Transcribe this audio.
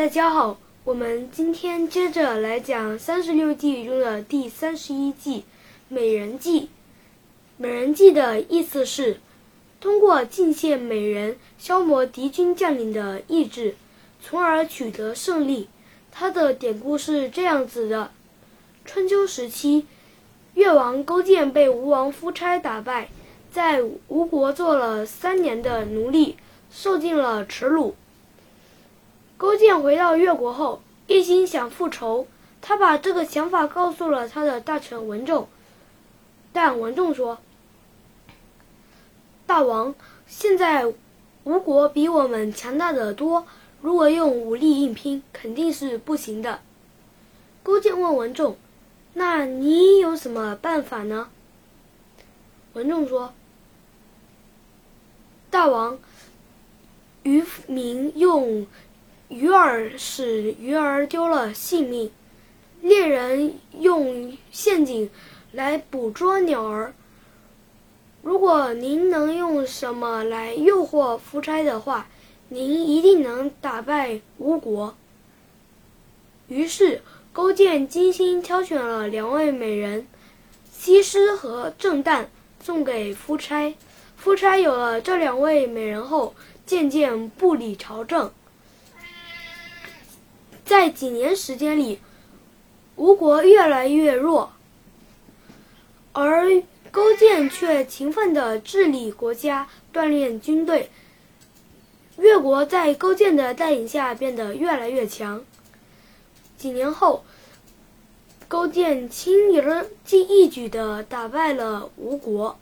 大家好，我们今天接着来讲三十六计中的第三十一计“美人计”。美人计的意思是通过进献美人，消磨敌军将领的意志，从而取得胜利。它的典故是这样子的：春秋时期，越王勾践被吴王夫差打败，在吴国做了三年的奴隶，受尽了耻辱。勾践回到越国后，一心想复仇。他把这个想法告诉了他的大臣文仲，但文仲说：“大王，现在吴国比我们强大的多，如果用武力硬拼，肯定是不行的。”勾践问文仲：“那你有什么办法呢？”文仲说：“大王，渔民用。”鱼饵使鱼儿丢了性命，猎人用陷阱来捕捉鸟儿。如果您能用什么来诱惑夫差的话，您一定能打败吴国。于是，勾践精心挑选了两位美人，西施和郑旦，送给夫差。夫差有了这两位美人后，渐渐不理朝政。在几年时间里，吴国越来越弱，而勾践却勤奋地治理国家、锻炼军队。越国在勾践的带领下变得越来越强。几年后，勾践轻而易举地打败了吴国。